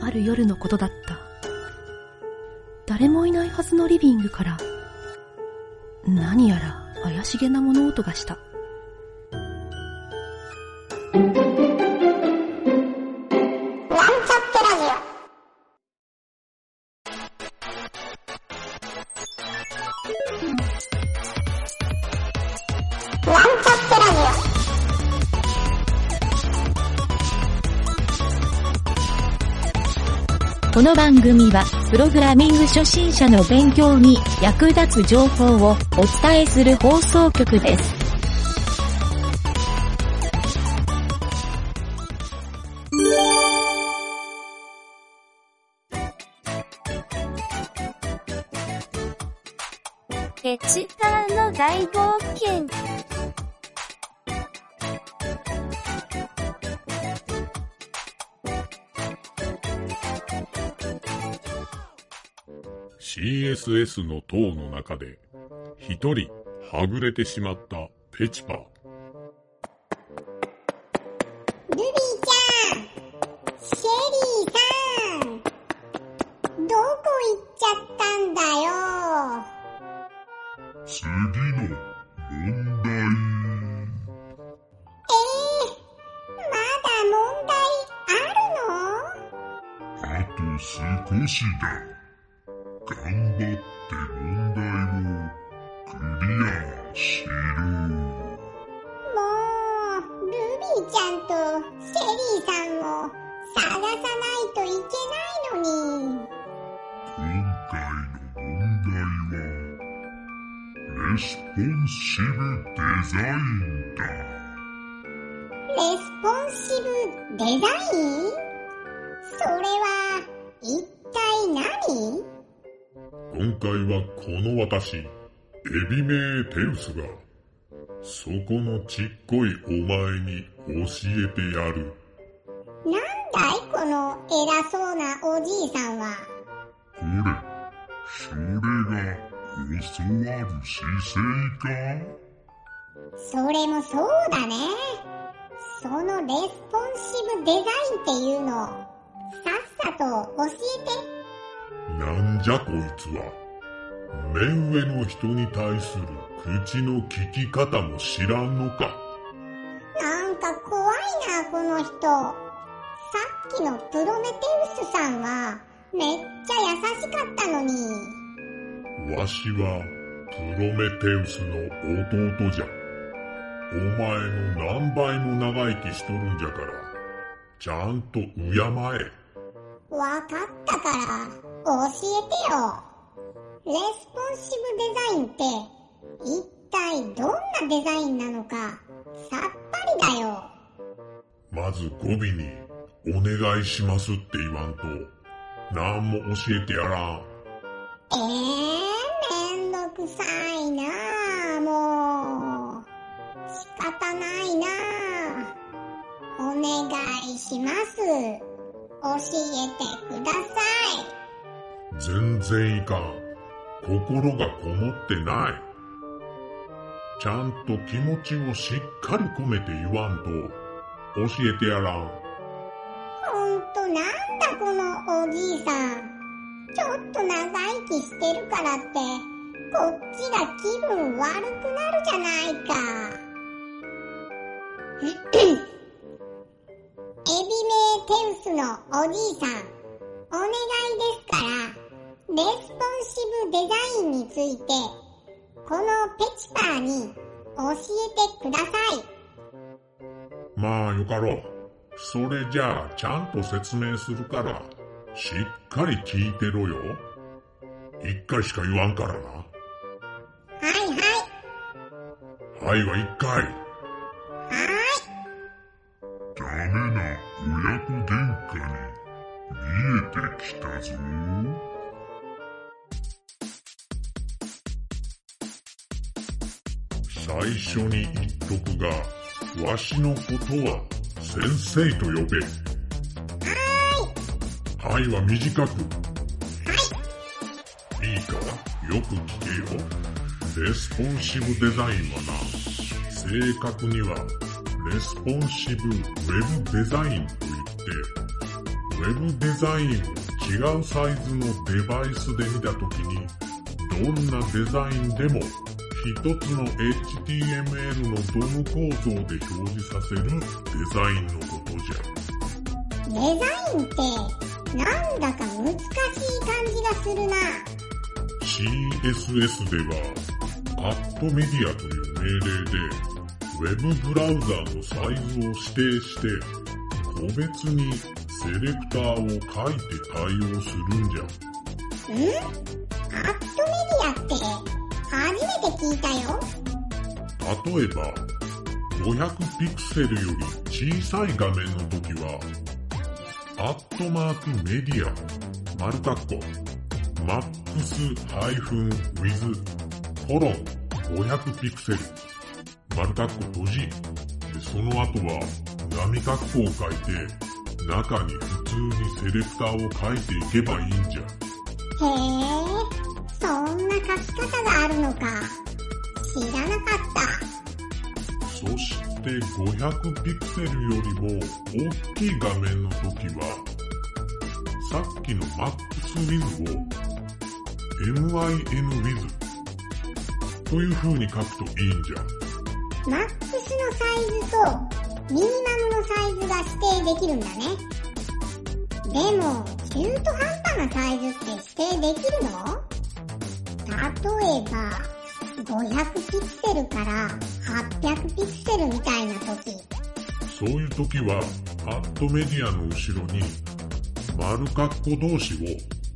ある夜のことだった。誰もいないはずのリビングから、何やら怪しげな物音がした。この番組は、プログラミング初心者の勉強に役立つ情報をお伝えする放送局です。ペチパーの大冒険。CSS の塔の中で、一人、はぐれてしまったペチパ。ルビーちゃんシェリーさんどこ行っちゃったんだよ？次の問題。えー、まだ問題あるの？あと少しだ。頑張って問題をクリアしろ。もう、ルビーちゃんとシェリーさんも探さないといけないのに。今回の問題は、レスポンシブデザインだ。レスポンシブデザイン？回はこの私、エビメーテウスが、そこのちっこいお前に教えてやる。なんだいこの偉そうなおじいさんは。これ、それが教わる姿勢か？それもそうだね。そのレスポンシブデザインっていうの、さっさと教えて。なんじゃこいつは。目上の人に対する口の聞き方も知らんのか？なんか怖いな、この人。さっきのプロメテウスさんは、めっちゃ優しかったのに。わしは、プロメテウスの弟じゃ。お前の何倍も長生きしとるんじゃから、ちゃんと敬え。わかったから、教えてよ。レスポンシブデザインって、一体どんなデザインなのか、さっぱりだよ。まず語尾に、お願いしますって言わんと、なんも教えてやらん。えー、めんどくさいなあもう。仕方ないなあお願いします。教えてください。全然いかん。心がこもってない。ちゃんと気持ちをしっかり込めて言わんと、教えてやらん。ほんとなんだこのおじいさん。ちょっと長生きしてるからって、こっちが気分悪くなるじゃないか。エビメーテウスのおじいさん、お願いですから、レスポンシブデザインについて、このペチパーに教えてください。まあよかろう。それじゃあちゃんと説明するから、しっかり聞いてろよ。一回しか言わんからな。はいはい。はいは一回。はい。ダメな親子喧嘩に見えてきたぞ。最初に言っとくが、わしのことは先生と呼べ。はいは短く。いいか？よく聞けよ。レスポンシブデザインはな、正確にはレスポンシブウェブデザインといって、ウェブデザインを違うサイズのデバイスで見たときに、どんなデザインでも一つの HTML の DOM 構造で表示させるデザインのことじゃ。デザインって、なんだか難しい感じがするな。CSS では、アットメディアという命令で、ウェブブラウザーのサイズを指定して、個別にセレクターを書いて対応するんじゃ。ん？アットメディアって、初めて聞いたよ。例えば、500ピクセルより小さい画面の時は、アットマークメディア、丸括弧、マックスハイフンウィズ、コロン、500ピクセル、丸括弧閉じ。で、その後は、波括弧を書いて、中に普通にセレクターを書いていけばいいんじゃ。へえ、そんな書き方があるのか。知らなかった。そして500ピクセルよりも大きい画面の時は、さっきの MaxWidth を MINWidth という風に書くといいんじゃ。マックスのサイズとミニマムのサイズが指定できるんだね。でも、中途半端なサイズって指定できるの？例えば、500ピクセルから800ピクセルみたいな時。そういう時は、アットメディアの後ろに、丸括弧同士を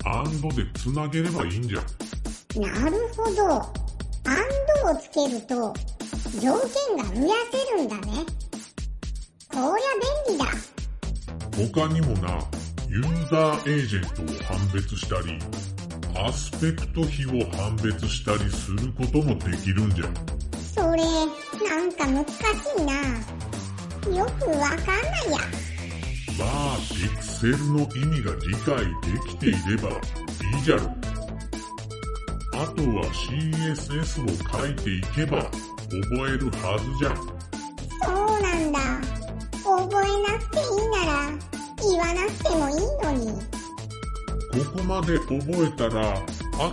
AND で繋げればいいんじゃ。なるほど。アンドをつけると、条件が増やせるんだね。こりゃ便利だ。他にもな、ユーザーエージェントを判別したり、アスペクト比を判別したりすることもできるんじゃ。それ、なんか難しいな。よくわかんないや。まあ、ピクセルの意味が理解できていればいいじゃろ。あとは CSS を書いていけば覚えるはずじゃん。そうなんだ。覚えなくていいなら、言わなくてもいいのに。ここまで覚えたら、あ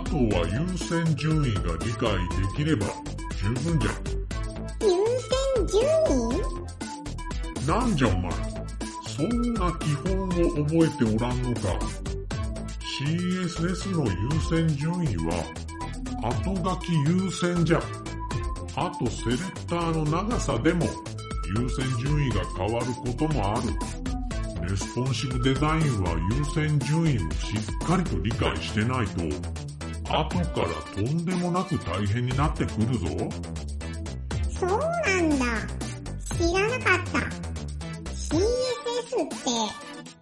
とは優先順位が理解できれば十分じゃ優先順位？ん。なんじゃお前？そんな基本を覚えておらんのか。CSS の優先順位は、後書き優先じゃ。あとセレクターの長さでも優先順位が変わることもある。レスポンシブデザインは優先順位をしっかりと理解してないと、後からとんでもなく大変になってくるぞ。そうなんだ。知らなかった。CSS っ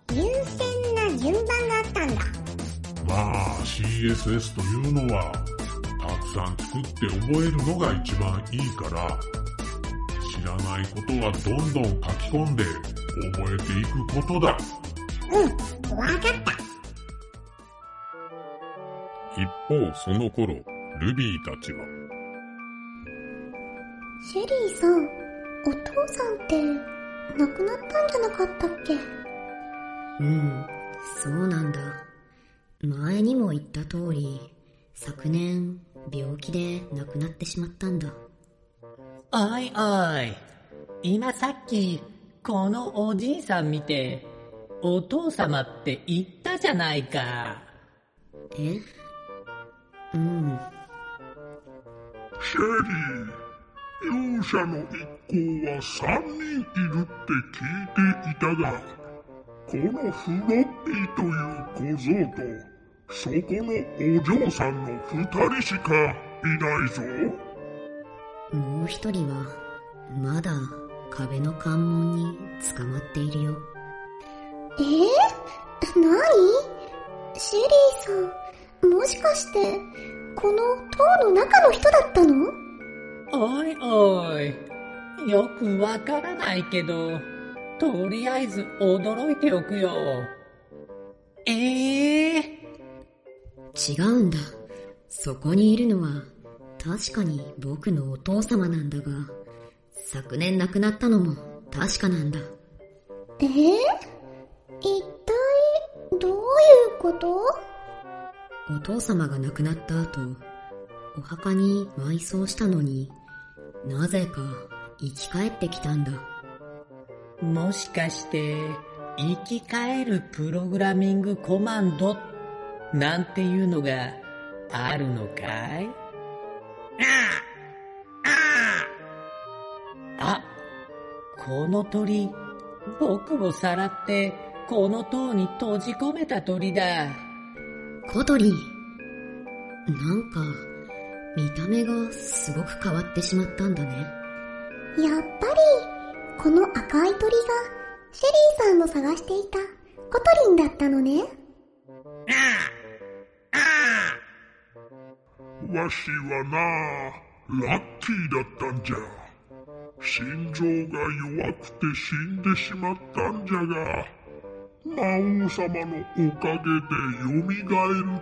て、優先な順番があったんだ。まあ CSS というのは、たくさん作って覚えるのが一番いいから、知らないことはどんどん書き込んで覚えていくことだ。うん、わかった。一方その頃、ルビーたちは、シェリーさん、お父さんって、亡くなったんじゃなかったっけ？うん、そうなんだ。前にも言った通り、昨年、病気で亡くなってしまったんだ。おいおい。今さっき、このおじいさん見て、お父様って言ったじゃないか。え？うん、シェリー、勇者の一行は三人いるって聞いていたが、このフロッピーという小僧と、そこのお嬢さんの二人しかいないぞ。もう一人は、まだ壁の関門に捕まっているよ。え？ー、何シェリーさん、もしかして、この塔の中の人だったの？おいおい。よくわからないけど、とりあえず驚いておくよ。ええ違うんだ。そこにいるのは、確かに僕のお父様なんだが、昨年亡くなったのも確かなんだ。えー、一体、どういうこと？お父様が亡くなった後、お墓に埋葬したのに、なぜか生き返ってきたんだ。もしかして、生き返るプログラミングコマンドなんていうのがあるのかい？この鳥、僕をさらって、この塔に閉じ込めた鳥だ。小鳥なんか、見た目がすごく変わってしまったんだね。やっぱり、この赤い鳥が、シェリーさんの探していた、コトリンだったのね。わしはな、ラッキーだったんじゃ。心臓が弱くて死んでしまったんじゃが、魔王様のおかげで蘇る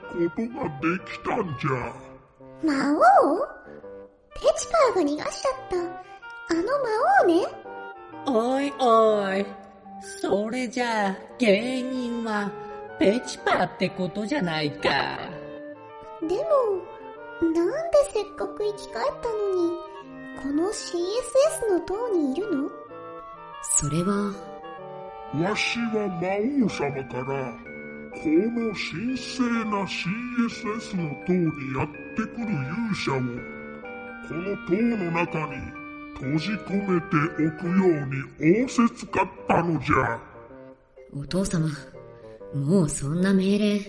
ことができたんじゃ。魔王？ペチパーが逃がしちゃった、あの魔王ね。おいおい、それじゃあ原因はペチパーってことじゃないか。でも、なんでせっかく生き返ったのに、この CSS の塔にいるの？それは、わしは魔王様から、この神聖な CSS の塔にやってくる勇者を、この塔の中に閉じ込めておくように仰せつかったのじゃ。お父様、もうそんな命令、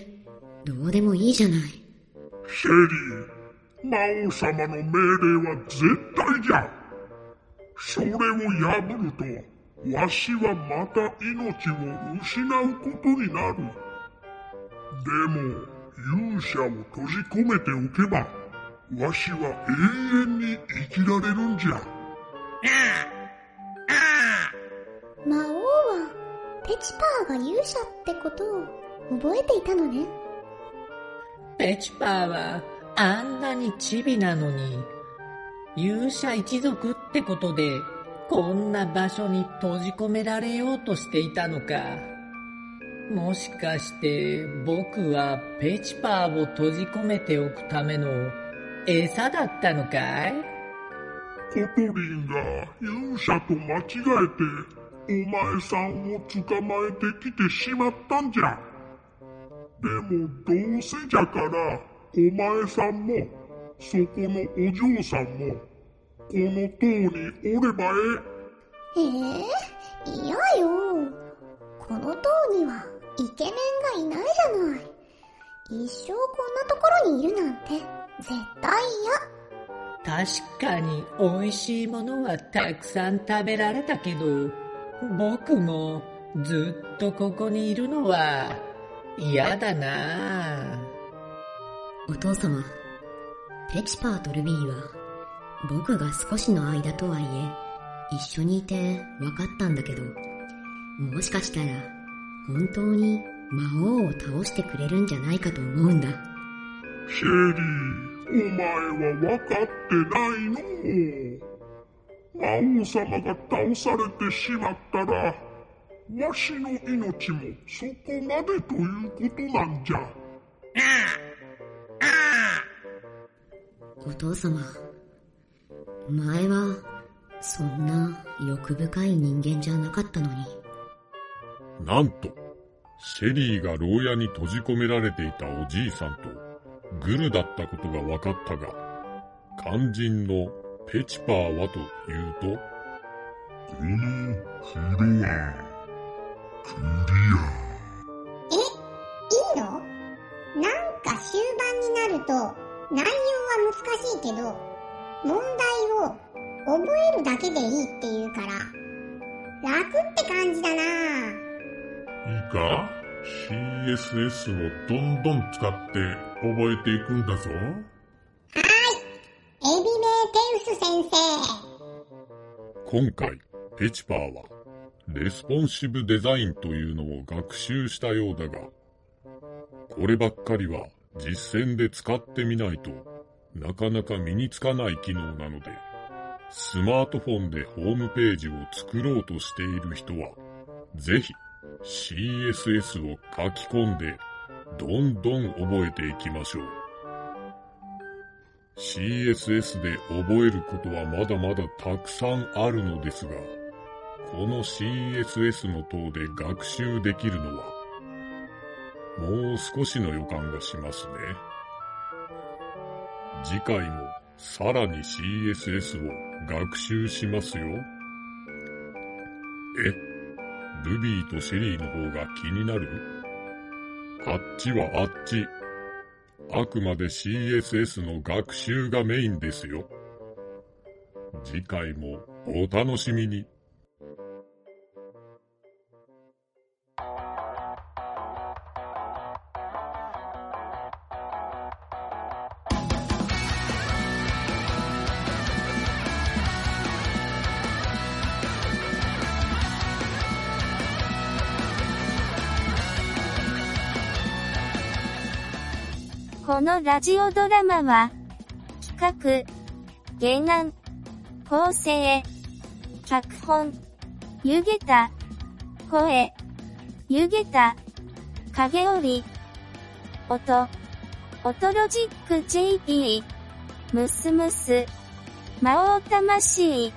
どうでもいいじゃない。シェリー、魔王様の命令は絶対じゃ。それを破ると、わしはまた命を失うことになる。でも、勇者を閉じ込めておけば、わしは永遠に生きられるんじゃ。魔王は、ペチパーが勇者ってことを覚えていたのね。ペチパーはあんなにチビなのに、勇者一族ってことで、こんな場所に閉じ込められようとしていたのか。もしかして僕はペチパーを閉じ込めておくための餌だったのかい？コトリンが勇者と間違えて、お前さんを捕まえてきてしまったんじゃ。でもどうせじゃから、お前さんも、そこのお嬢さんも、この塔におればえええ嫌よ。この塔にはイケメンがいないじゃない。一生こんなところにいるなんて絶対確かに美味しいものはたくさん食べられたけど、僕もずっとここにいるのは嫌だなお父様、ペチパーとルビーは、僕が少しの間とはいえ、一緒にいて分かったんだけど、もしかしたら、本当に魔王を倒してくれるんじゃないかと思うんだ。シェリー、お前は分かってないの？魔王様が倒されてしまったら、わしの命もそこまでということなんじゃ。お父様、前は、そんな欲深い人間じゃなかったのに。なんと、シェリーが牢屋に閉じ込められていたおじいさんとグルだったことが分かったが、肝心のペチパーはというと、このフロア、クえ、いいの？なんか終盤になると内容は難しいけど、問題を覚えるだけでいいっていうから、楽って感じだな。いいか ?CSS をどんどん使って覚えていくんだぞ。エピメーテウス先生。今回、ペチパーは、レスポンシブデザインというのを学習したようだが、こればっかりは実践で使ってみないとなかなか身につかない機能なので、スマートフォンでホームページを作ろうとしている人は、ぜひ CSS を書き込んで、どんどん覚えていきましょう。CSS で覚えることはまだまだたくさんあるのですが、この CSS の塔で学習できるのは、もう少しの予感がしますね。次回もさらに CSS を学習しますよ。え、ルビーとシェリーの方が気になる？あっちはあっち。あくまで CSS の学習がメインですよ。次回もお楽しみに。このラジオドラマは、企画、原案、構成、脚本、湯げた、声、湯げた、影織、音、オトロジック JP、ムスムス、魔王魂、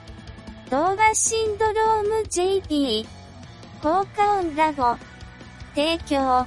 動画シンドローム JP、効果音ラボ、提供、